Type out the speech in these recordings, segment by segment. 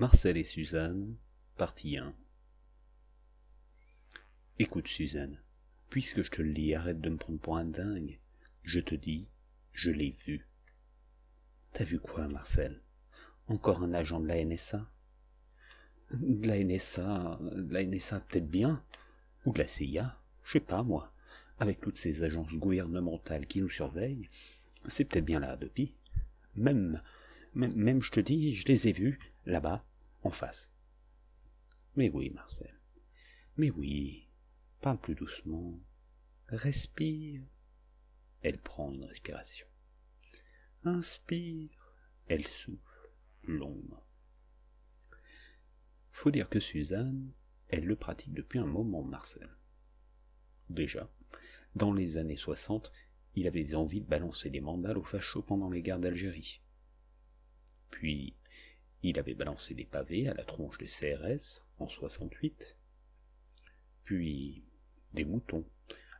Marcel et Suzanne, partie 1. Écoute, Suzanne, puisque je te le dis, arrête de me prendre pour un dingue. Je te dis, je l'ai vu. T'as vu quoi, Marcel? Encore un agent de la NSA De la NSA, de la NSA peut-être bien, ou de la CIA, je sais pas moi, avec toutes ces agences gouvernementales qui nous surveillent, c'est peut-être bien là depuis. Même, même, même, je te dis, je les ai vus, là-bas, en face. Mais oui, Marcel. Mais oui. Parle plus doucement. Respire. Elle prend une respiration. Inspire. Elle souffle longuement. Faut dire que Suzanne, elle le pratique depuis un moment, Marcel. Déjà, dans les années 60, il avait envie de balancer des mandales aux fachos pendant les guerres d'Algérie. Puis, il avait balancé des pavés à la tronche des CRS en 68. Puis, des moutons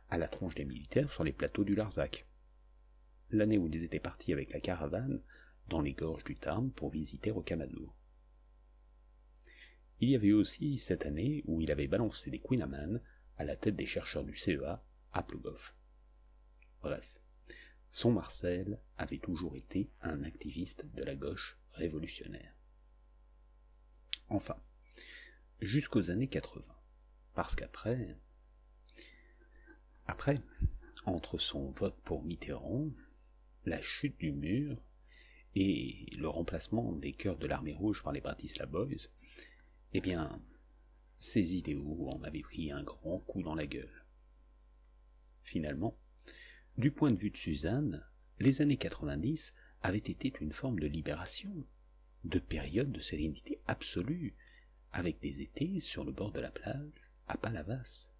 à la tronche des militaires sur les plateaux du Larzac. L'année où ils étaient partis avec la caravane dans les gorges du Tarn pour visiter Rocamadour. Il y avait aussi cette année où il avait balancé des Queen à la tête des chercheurs du CEA à Plogoff. Bref, son Marcel avait toujours été un activiste de la gauche révolutionnaire. Enfin, jusqu'aux années 80. Parce qu'après, après, entre son vote pour Mitterrand, la chute du mur et le remplacement des cœurs de l'armée rouge par les Bratislava Boys, eh bien, ses idéaux en avaient pris un grand coup dans la gueule. Finalement, du point de vue de Suzanne, les années 90 avaient été une forme de libération, de période de sérénité absolue, avec des étés sur le bord de la plage, à Palavas,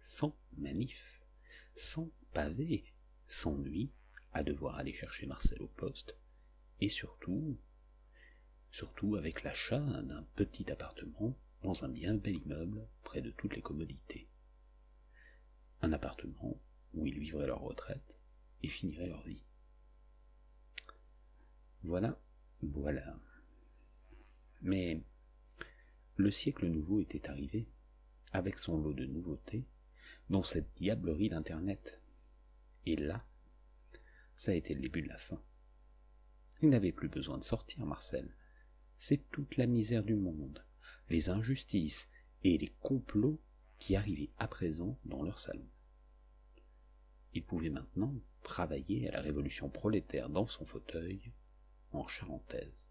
sans manif, sans pavé, sans nuit, à devoir aller chercher Marcel au poste, et surtout, surtout avec l'achat d'un petit appartement dans un bien bel immeuble près de toutes les commodités. Un appartement où ils vivraient leur retraite et finiraient leur vie. Voilà, voilà. Mais le siècle nouveau était arrivé, avec son lot de nouveautés, dont cette diablerie d'Internet. Et là, ça a été le début de la fin. Il n'avait plus besoin de sortir, Marcel. C'est toute la misère du monde, les injustices et les complots qui arrivaient à présent dans leur salon. Il pouvait maintenant travailler à la révolution prolétaire dans son fauteuil, en charentaise.